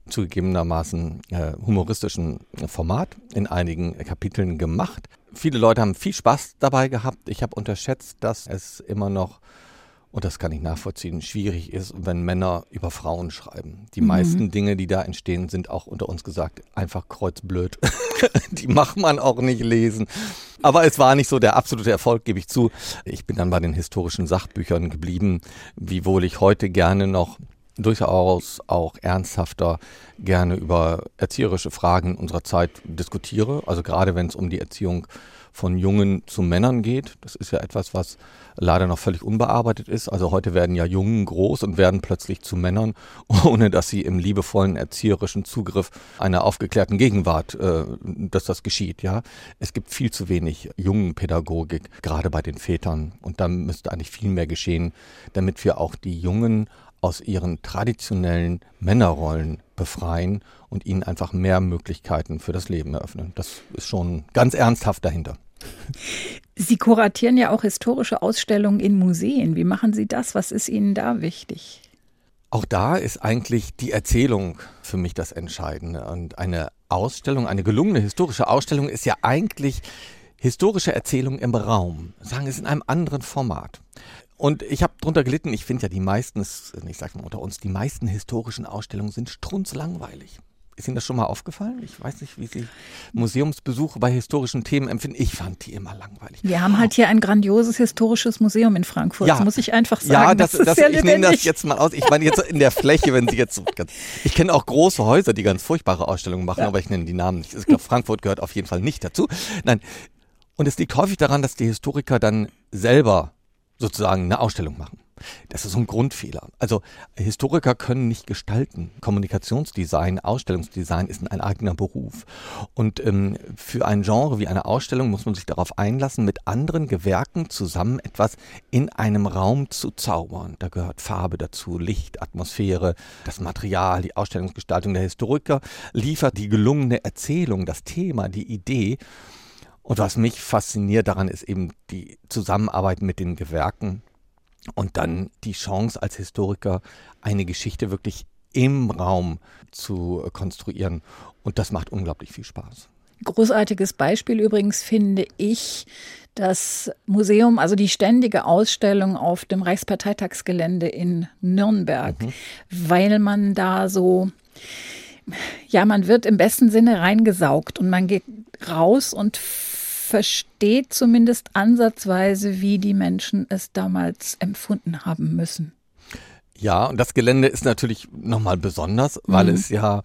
zugegebenermaßen äh, humoristischen Format in einigen Kapiteln gemacht. Viele Leute haben viel Spaß dabei gehabt. Ich habe unterschätzt, dass es immer noch und das kann ich nachvollziehen, schwierig ist, wenn Männer über Frauen schreiben. Die Mhm. meisten Dinge, die da entstehen, sind auch unter uns gesagt einfach kreuzblöd. die macht man auch nicht lesen. Aber es war nicht so der absolute Erfolg, gebe ich zu. Ich bin dann bei den historischen Sachbüchern geblieben, wiewohl ich heute gerne noch durchaus auch ernsthafter gerne über erzieherische Fragen unserer Zeit diskutiere. Also gerade wenn es um die Erziehung von Jungen zu Männern geht. Das ist ja etwas, was leider noch völlig unbearbeitet ist. Also heute werden ja Jungen groß und werden plötzlich zu Männern, ohne dass sie im liebevollen erzieherischen Zugriff einer aufgeklärten Gegenwart, äh, dass das geschieht. Ja, es gibt viel zu wenig Jungenpädagogik, gerade bei den Vätern. Und da müsste eigentlich viel mehr geschehen, damit wir auch die Jungen aus ihren traditionellen Männerrollen befreien und ihnen einfach mehr Möglichkeiten für das Leben eröffnen. Das ist schon ganz ernsthaft dahinter. Sie kuratieren ja auch historische Ausstellungen in Museen. Wie machen Sie das? Was ist Ihnen da wichtig? Auch da ist eigentlich die Erzählung für mich das Entscheidende. Und eine Ausstellung, eine gelungene historische Ausstellung ist ja eigentlich historische Erzählung im Raum. Sagen es in einem anderen Format. Und ich habe drunter gelitten, ich finde ja die meisten, ich sage mal unter uns, die meisten historischen Ausstellungen sind strunzlangweilig. Ist Ihnen das schon mal aufgefallen? Ich weiß nicht, wie Sie Museumsbesuche bei historischen Themen empfinden. Ich fand die immer langweilig. Wir haben halt hier ein grandioses historisches Museum in Frankfurt. Ja. Das muss ich einfach sagen. Ja, das, ist das, sehr ich nehme das jetzt mal aus. Ich meine jetzt in der Fläche, wenn Sie jetzt so ganz, ich kenne auch große Häuser, die ganz furchtbare Ausstellungen machen, Ja. aber ich nenne die Namen nicht. Ich glaube, Frankfurt gehört auf jeden Fall nicht dazu. Nein. Und es liegt häufig daran, dass die Historiker dann selber sozusagen eine Ausstellung machen. Das ist ein Grundfehler. Also Historiker können nicht gestalten. Kommunikationsdesign, Ausstellungsdesign ist ein eigener Beruf. Und ähm, für ein Genre wie eine Ausstellung muss man sich darauf einlassen, mit anderen Gewerken zusammen etwas in einem Raum zu zaubern. Da gehört Farbe dazu, Licht, Atmosphäre, das Material, die Ausstellungsgestaltung. Der Historiker liefert die gelungene Erzählung, das Thema, die Idee. Und was mich fasziniert daran ist eben die Zusammenarbeit mit den Gewerken und dann die Chance als Historiker eine Geschichte wirklich im Raum zu äh, konstruieren. Und das macht unglaublich viel Spaß. Großartiges Beispiel übrigens finde ich das Museum, also die ständige Ausstellung auf dem Reichsparteitagsgelände in Nürnberg, weil man da so, ja, man wird im besten Sinne reingesaugt und man geht raus und versteht zumindest ansatzweise, wie die Menschen es damals empfunden haben müssen. Ja, und das Gelände ist natürlich nochmal besonders, weil Mhm. es ja,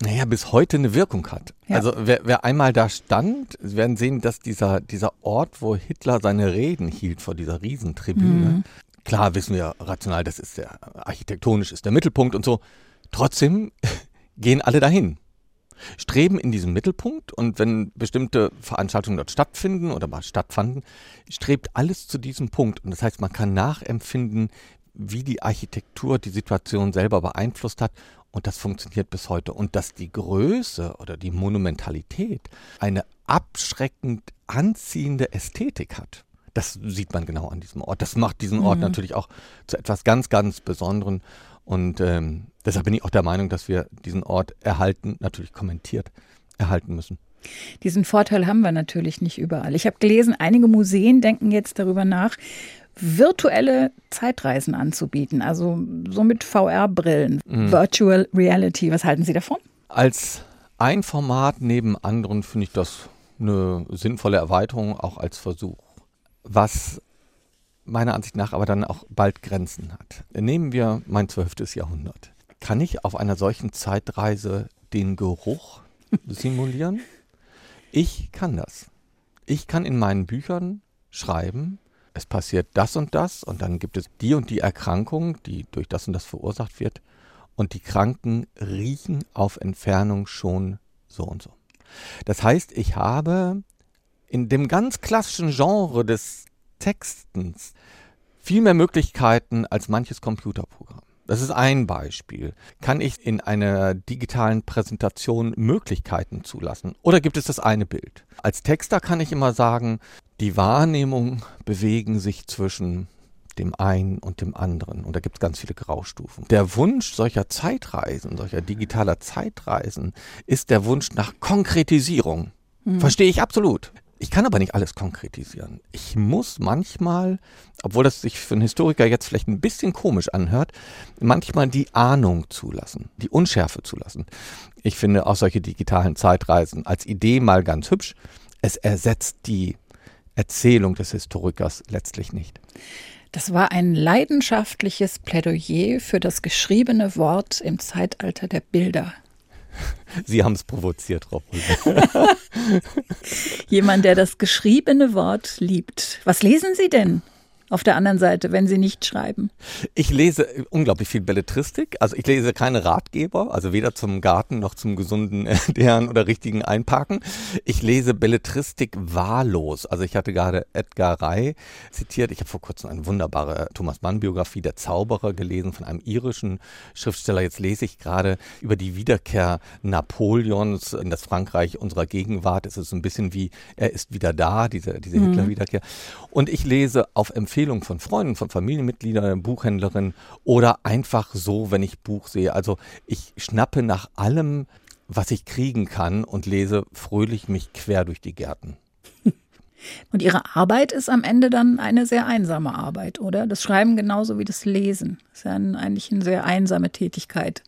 naja, bis heute eine Wirkung hat. Ja. Also wer, wer einmal da stand, werden sehen, dass dieser, dieser Ort, wo Hitler seine Reden hielt vor dieser Riesentribüne, Mhm. klar wissen wir rational, das ist der, architektonisch ist der Mittelpunkt und so. Trotzdem gehen alle dahin. Streben in diesen Mittelpunkt und wenn bestimmte Veranstaltungen dort stattfinden oder mal stattfanden, strebt alles zu diesem Punkt. Und das heißt, man kann nachempfinden, wie die Architektur die Situation selber beeinflusst hat. Und das funktioniert bis heute. Und dass die Größe oder die Monumentalität eine abschreckend anziehende Ästhetik hat. Das sieht man genau an diesem Ort. Das macht diesen Ort Mhm. natürlich auch zu etwas ganz, ganz Besonderen. Und ähm, deshalb bin ich auch der Meinung, dass wir diesen Ort erhalten, natürlich kommentiert, erhalten müssen. Diesen Vorteil haben wir natürlich nicht überall. Ich habe gelesen, einige Museen denken jetzt darüber nach, virtuelle Zeitreisen anzubieten, also so mit VR-Brillen, Virtual Reality. Was halten Sie davon? Als ein Format neben anderen finde ich das eine sinnvolle Erweiterung, auch als Versuch. was meiner Ansicht nach aber dann auch bald Grenzen hat. Nehmen wir mein zwölftes Jahrhundert. Kann ich auf einer solchen Zeitreise den Geruch simulieren? Ich kann das. Ich kann in meinen Büchern schreiben, es passiert das und das und dann gibt es die und die Erkrankung, die durch das und das verursacht wird und die Kranken riechen auf Entfernung schon so und so. Das heißt, ich habe in dem ganz klassischen Genre des Textens viel mehr Möglichkeiten als manches Computerprogramm. Das ist ein Beispiel. Kann ich in einer digitalen Präsentation Möglichkeiten zulassen? Oder gibt es das eine Bild? Als Texter kann ich immer sagen, die Wahrnehmung bewegen sich zwischen dem einen und dem anderen. Und da gibt es ganz viele Graustufen. Der Wunsch solcher Zeitreisen, solcher digitaler Zeitreisen, ist der Wunsch nach Konkretisierung. Hm. Verstehe ich absolut. Ich kann aber nicht alles konkretisieren. Ich muss manchmal, obwohl das sich für einen Historiker jetzt vielleicht ein bisschen komisch anhört, manchmal die Ahnung zulassen, die Unschärfe zulassen. Ich finde auch solche digitalen Zeitreisen als Idee mal ganz hübsch. Es ersetzt die Erzählung des Historikers letztlich nicht. Das war ein leidenschaftliches Plädoyer für das geschriebene Wort im Zeitalter der Bilder. Sie haben es provoziert, Frau Jemand, der das geschriebene Wort liebt. Was lesen Sie denn? Auf der anderen Seite, wenn Sie nicht schreiben? Ich lese unglaublich viel Belletristik. Also ich lese keine Ratgeber, also weder zum Garten noch zum gesunden Ernähren oder richtigen Einparken. Ich lese Belletristik wahllos. Also ich hatte gerade Edgar Ray zitiert. Ich habe vor kurzem eine wunderbare Thomas Mann-Biografie, Der Zauberer, gelesen von einem irischen Schriftsteller. Jetzt lese ich gerade über die Wiederkehr Napoleons in das Frankreich unserer Gegenwart. Es ist ein bisschen wie, er ist wieder da, diese, diese mhm. Hitler-Wiederkehr. Und ich lese auf Empfehlung Empfehlung von Freunden, von Familienmitgliedern, Buchhändlerin oder einfach so, wenn ich Buch sehe. Also ich schnappe nach allem, was ich kriegen kann und lese fröhlich mich quer durch die Gärten. Und Ihre Arbeit ist am Ende dann eine sehr einsame Arbeit, oder? Das Schreiben genauso wie das Lesen. Ist ja eigentlich eine sehr einsame Tätigkeit.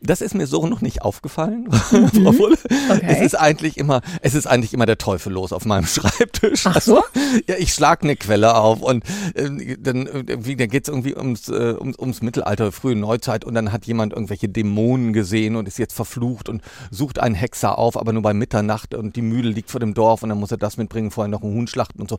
Das ist mir so noch nicht aufgefallen, Frau Fulle. Okay. Es ist eigentlich immer, es ist eigentlich immer der Teufel los auf meinem Schreibtisch. Ach so? Also, ja, ich schlage eine Quelle auf und äh, dann, äh, dann geht es irgendwie ums, äh, ums, ums Mittelalter, frühe Neuzeit und dann hat jemand irgendwelche Dämonen gesehen und ist jetzt verflucht und sucht einen Hexer auf, aber nur bei Mitternacht und die Mühle liegt vor dem Dorf und dann muss er das mitbringen, vorher noch einen Huhn schlachten und so.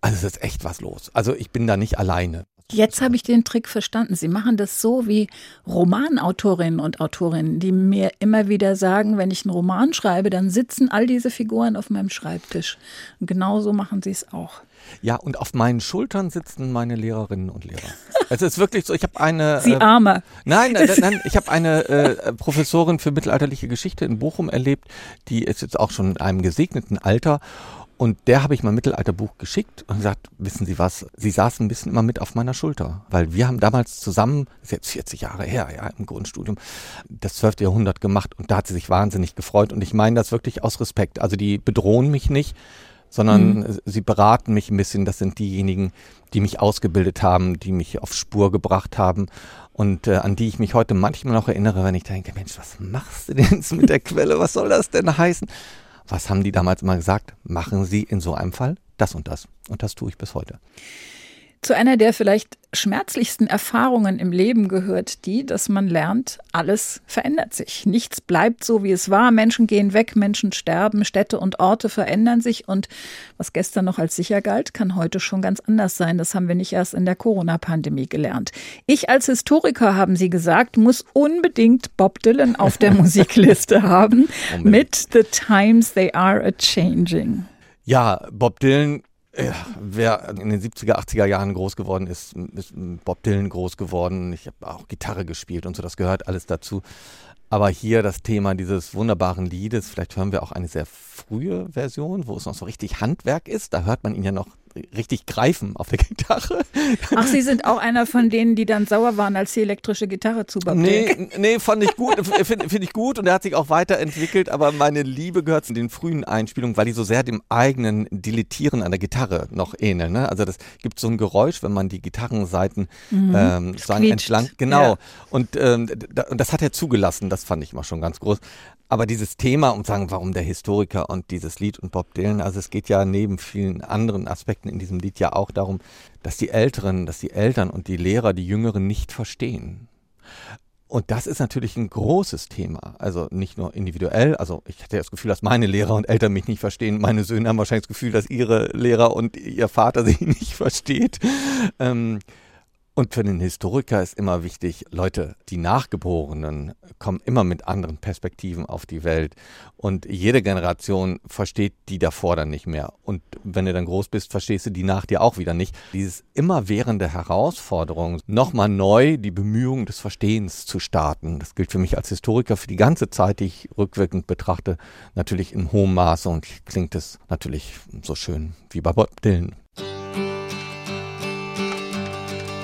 Also es ist echt was los. Also ich bin da nicht alleine. Jetzt habe ich den Trick verstanden. Sie machen das so wie Romanautorinnen und Autorinnen, die mir immer wieder sagen, wenn ich einen Roman schreibe, dann sitzen all diese Figuren auf meinem Schreibtisch. Und genauso machen sie es auch. Ja, und auf meinen Schultern sitzen meine Lehrerinnen und Lehrer. Es ist wirklich so, ich habe eine. Sie äh, Arme. Nein, nein, nein, ich habe eine äh, Professorin für mittelalterliche Geschichte in Bochum erlebt, die ist jetzt auch schon in einem gesegneten Alter und der habe ich mal Mittelalterbuch geschickt und gesagt, wissen Sie was, Sie saßen ein bisschen immer mit auf meiner Schulter. Weil wir haben damals zusammen, das ist jetzt 40 Jahre her, ja, im Grundstudium, das 12. Jahrhundert gemacht und da hat sie sich wahnsinnig gefreut. Und ich meine das wirklich aus Respekt. Also die bedrohen mich nicht, sondern mhm. sie beraten mich ein bisschen. Das sind diejenigen, die mich ausgebildet haben, die mich auf Spur gebracht haben und äh, an die ich mich heute manchmal noch erinnere, wenn ich denke, Mensch, was machst du denn jetzt mit der Quelle? Was soll das denn heißen? Was haben die damals immer gesagt? Machen Sie in so einem Fall das und das. Und das tue ich bis heute. Zu einer der vielleicht schmerzlichsten Erfahrungen im Leben gehört die, dass man lernt, alles verändert sich. Nichts bleibt so, wie es war. Menschen gehen weg, Menschen sterben, Städte und Orte verändern sich. Und was gestern noch als sicher galt, kann heute schon ganz anders sein. Das haben wir nicht erst in der Corona-Pandemie gelernt. Ich als Historiker, haben Sie gesagt, muss unbedingt Bob Dylan auf der Musikliste haben mit The Times They Are a Changing. Ja, Bob Dylan ja, wer in den 70er, 80er Jahren groß geworden ist, ist Bob Dylan groß geworden. Ich habe auch Gitarre gespielt und so, das gehört alles dazu. Aber hier das Thema dieses wunderbaren Liedes, vielleicht hören wir auch eine sehr frühe Version, wo es noch so richtig Handwerk ist. Da hört man ihn ja noch richtig greifen auf der Gitarre. Ach, Sie sind auch einer von denen, die dann sauer waren, als die elektrische Gitarre zu Nee, nee, fand ich gut, finde find ich gut und er hat sich auch weiterentwickelt, aber meine Liebe gehört zu den frühen Einspielungen, weil die so sehr dem eigenen Dilettieren an der Gitarre noch ähneln. Ne? Also das gibt so ein Geräusch, wenn man die Gitarrenseiten mhm. ähm, entlang, genau. Ja. Und ähm, das hat er zugelassen, das fand ich immer schon ganz groß. Aber dieses Thema und sagen, warum der Historiker und dieses Lied und Bob Dylan, also es geht ja neben vielen anderen Aspekten in diesem Lied ja auch darum, dass die Älteren, dass die Eltern und die Lehrer die Jüngeren nicht verstehen. Und das ist natürlich ein großes Thema. Also nicht nur individuell. Also ich hatte das Gefühl, dass meine Lehrer und Eltern mich nicht verstehen. Meine Söhne haben wahrscheinlich das Gefühl, dass ihre Lehrer und ihr Vater sie nicht versteht. Ähm, und für den Historiker ist immer wichtig, Leute, die Nachgeborenen kommen immer mit anderen Perspektiven auf die Welt. Und jede Generation versteht die davor dann nicht mehr. Und wenn du dann groß bist, verstehst du die nach dir auch wieder nicht. Dieses immerwährende Herausforderung, nochmal neu die Bemühungen des Verstehens zu starten, das gilt für mich als Historiker für die ganze Zeit, die ich rückwirkend betrachte, natürlich in hohem Maße und klingt es natürlich so schön wie bei Bob Dylan.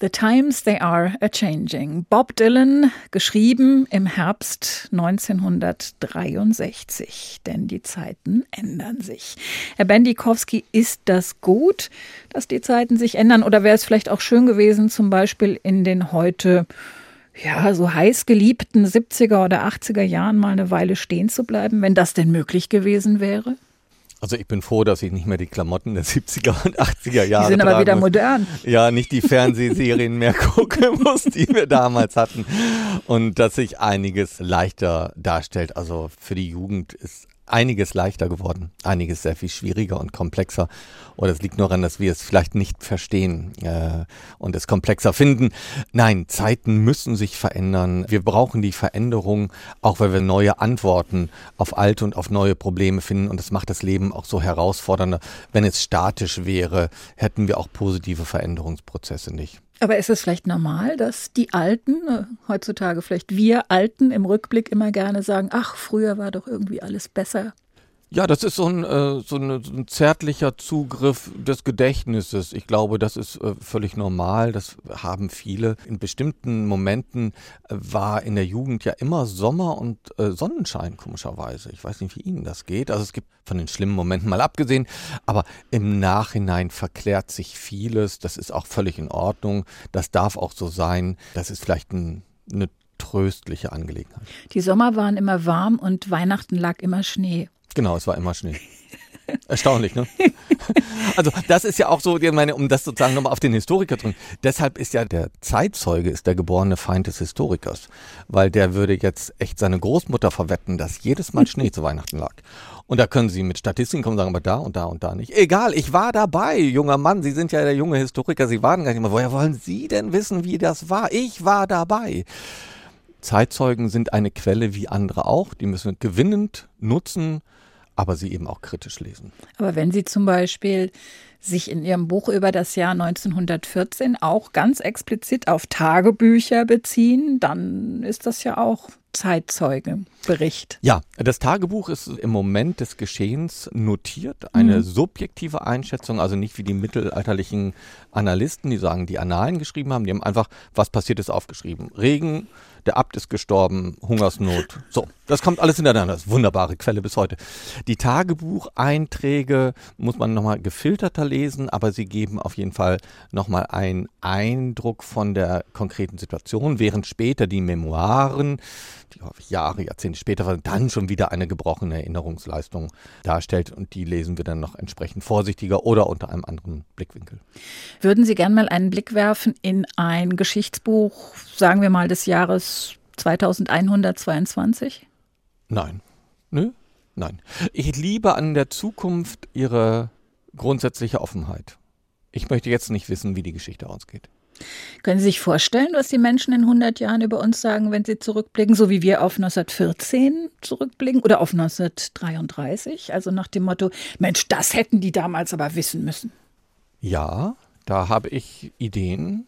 The Times They Are a Changing. Bob Dylan, geschrieben im Herbst 1963. Denn die Zeiten ändern sich. Herr Bendikowski, ist das gut, dass die Zeiten sich ändern? Oder wäre es vielleicht auch schön gewesen, zum Beispiel in den heute ja, so heiß geliebten 70er oder 80er Jahren mal eine Weile stehen zu bleiben, wenn das denn möglich gewesen wäre? Also ich bin froh, dass ich nicht mehr die Klamotten der 70er und 80er Jahre Die sind aber wieder muss. modern. Ja, nicht die Fernsehserien mehr gucken muss, die wir damals hatten. Und dass sich einiges leichter darstellt. Also für die Jugend ist einiges leichter geworden, einiges sehr viel schwieriger und komplexer. Oder es liegt nur daran, dass wir es vielleicht nicht verstehen äh, und es komplexer finden. Nein, Zeiten müssen sich verändern. Wir brauchen die Veränderung, auch weil wir neue Antworten auf alte und auf neue Probleme finden. Und das macht das Leben auch so herausfordernder. Wenn es statisch wäre, hätten wir auch positive Veränderungsprozesse nicht. Aber ist es vielleicht normal, dass die Alten, äh, heutzutage vielleicht wir Alten im Rückblick immer gerne sagen, ach, früher war doch irgendwie alles besser? Ja, das ist so ein, äh, so, eine, so, ein zärtlicher Zugriff des Gedächtnisses. Ich glaube, das ist äh, völlig normal. Das haben viele. In bestimmten Momenten äh, war in der Jugend ja immer Sommer und Sonnenschein, komischerweise. Ich weiß nicht, wie Ihnen das geht. Also es gibt von den schlimmen Momenten mal abgesehen, aber im Nachhinein verklärt sich vieles. Das ist auch völlig in Ordnung. Das darf auch so sein. Das ist vielleicht ein, eine tröstliche Angelegenheit. Die Sommer waren immer warm und Weihnachten lag immer Schnee. Genau, es war immer Schnee. Erstaunlich, ne? Also das ist ja auch so, ich meine, um das sozusagen nochmal auf den Historiker zu bringen. Deshalb ist ja der Zeitzeuge ist der geborene Feind des Historikers, weil der würde jetzt echt seine Großmutter verwetten, dass jedes Mal Schnee zu Weihnachten lag. Und da können Sie mit Statistiken kommen und sagen, aber da und da und da nicht. Egal, ich war dabei, junger Mann. Sie sind ja der junge Historiker. Sie waren gar nicht mehr. Woher wollen Sie denn wissen, wie das war? Ich war dabei. Zeitzeugen sind eine Quelle wie andere auch. Die müssen wir gewinnend nutzen aber sie eben auch kritisch lesen. Aber wenn Sie zum Beispiel sich in Ihrem Buch über das Jahr 1914 auch ganz explizit auf Tagebücher beziehen, dann ist das ja auch Zeitzeugebericht. Ja, das Tagebuch ist im Moment des Geschehens notiert, eine mhm. subjektive Einschätzung, also nicht wie die mittelalterlichen Analysten, die sagen, die Annalen geschrieben haben, die haben einfach, was passiert ist, aufgeschrieben. Regen, der Abt ist gestorben, Hungersnot. So, das kommt alles hintereinander. Das ist wunderbare Quelle bis heute. Die Tagebucheinträge muss man nochmal gefilterter lesen, aber sie geben auf jeden Fall nochmal einen Eindruck von der konkreten Situation, während später die Memoiren, die Jahre, Jahrzehnte später dann schon wieder eine gebrochene Erinnerungsleistung darstellt und die lesen wir dann noch entsprechend vorsichtiger oder unter einem anderen Blickwinkel. Würden Sie gern mal einen Blick werfen in ein Geschichtsbuch, sagen wir mal des Jahres 2122? Nein. Nö? Nein. Ich liebe an der Zukunft ihre grundsätzliche Offenheit. Ich möchte jetzt nicht wissen, wie die Geschichte ausgeht. Können Sie sich vorstellen, was die Menschen in 100 Jahren über uns sagen, wenn sie zurückblicken, so wie wir auf 1914 zurückblicken oder auf 1933? Also nach dem Motto, Mensch, das hätten die damals aber wissen müssen. Ja, da habe ich Ideen.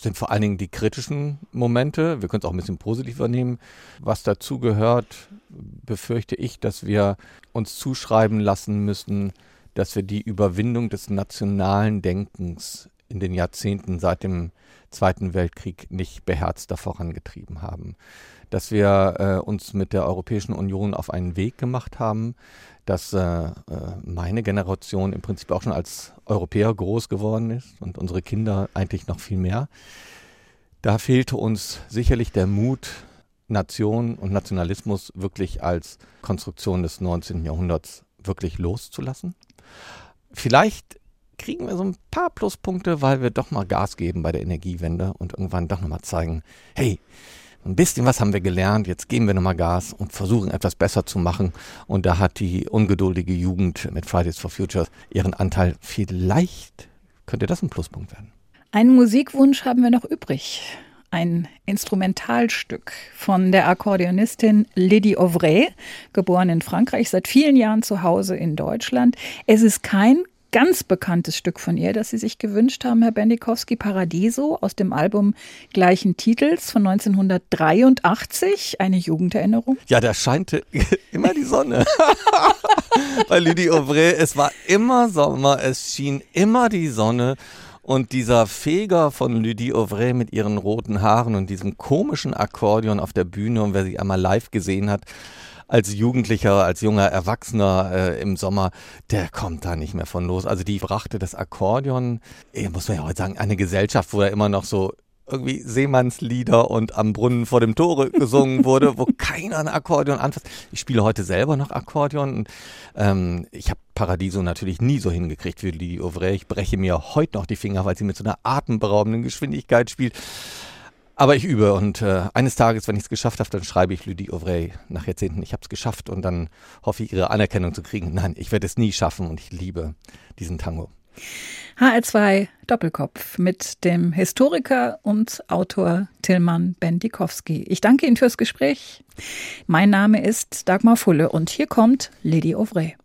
Sind vor allen Dingen die kritischen Momente. Wir können es auch ein bisschen positiv übernehmen. Was dazu gehört, befürchte ich, dass wir uns zuschreiben lassen müssen, dass wir die Überwindung des nationalen Denkens in den Jahrzehnten seit dem Zweiten Weltkrieg nicht beherzter vorangetrieben haben. Dass wir äh, uns mit der Europäischen Union auf einen Weg gemacht haben, dass äh, äh, meine Generation im Prinzip auch schon als Europäer groß geworden ist und unsere Kinder eigentlich noch viel mehr. Da fehlte uns sicherlich der Mut, Nation und Nationalismus wirklich als Konstruktion des 19. Jahrhunderts wirklich loszulassen. Vielleicht kriegen wir so ein paar Pluspunkte, weil wir doch mal Gas geben bei der Energiewende und irgendwann doch nochmal zeigen, hey, ein bisschen was haben wir gelernt, jetzt geben wir nochmal Gas und versuchen etwas besser zu machen. Und da hat die ungeduldige Jugend mit Fridays for Future ihren Anteil. Vielleicht könnte das ein Pluspunkt werden. Einen Musikwunsch haben wir noch übrig. Ein Instrumentalstück von der Akkordeonistin Lydie Auvray, geboren in Frankreich, seit vielen Jahren zu Hause in Deutschland. Es ist kein ganz bekanntes Stück von ihr, das Sie sich gewünscht haben, Herr Bendikowski, Paradiso aus dem Album gleichen Titels von 1983, eine Jugenderinnerung. Ja, da scheint immer die Sonne. Bei Lydie Auvray, es war immer Sommer, es schien immer die Sonne. Und dieser Feger von Lydie Auvray mit ihren roten Haaren und diesem komischen Akkordeon auf der Bühne, und wer sie einmal live gesehen hat, als Jugendlicher, als junger Erwachsener äh, im Sommer, der kommt da nicht mehr von los. Also die brachte das Akkordeon, eh, muss man ja heute sagen, eine Gesellschaft, wo er immer noch so irgendwie Seemannslieder und am Brunnen vor dem Tore gesungen wurde, wo keiner ein Akkordeon anfasst. Ich spiele heute selber noch Akkordeon. Und, ähm, ich habe Paradiso natürlich nie so hingekriegt wie die Ouvray. Ich breche mir heute noch die Finger, weil sie mit so einer atemberaubenden Geschwindigkeit spielt. Aber ich übe und äh, eines Tages, wenn ich es geschafft habe, dann schreibe ich Lydie Auvray nach Jahrzehnten, ich habe es geschafft und dann hoffe ich, ihre Anerkennung zu kriegen. Nein, ich werde es nie schaffen und ich liebe diesen Tango. HR2 Doppelkopf mit dem Historiker und Autor Tilman Bendikowski. Ich danke Ihnen fürs Gespräch. Mein Name ist Dagmar Fulle und hier kommt Lady Auvray.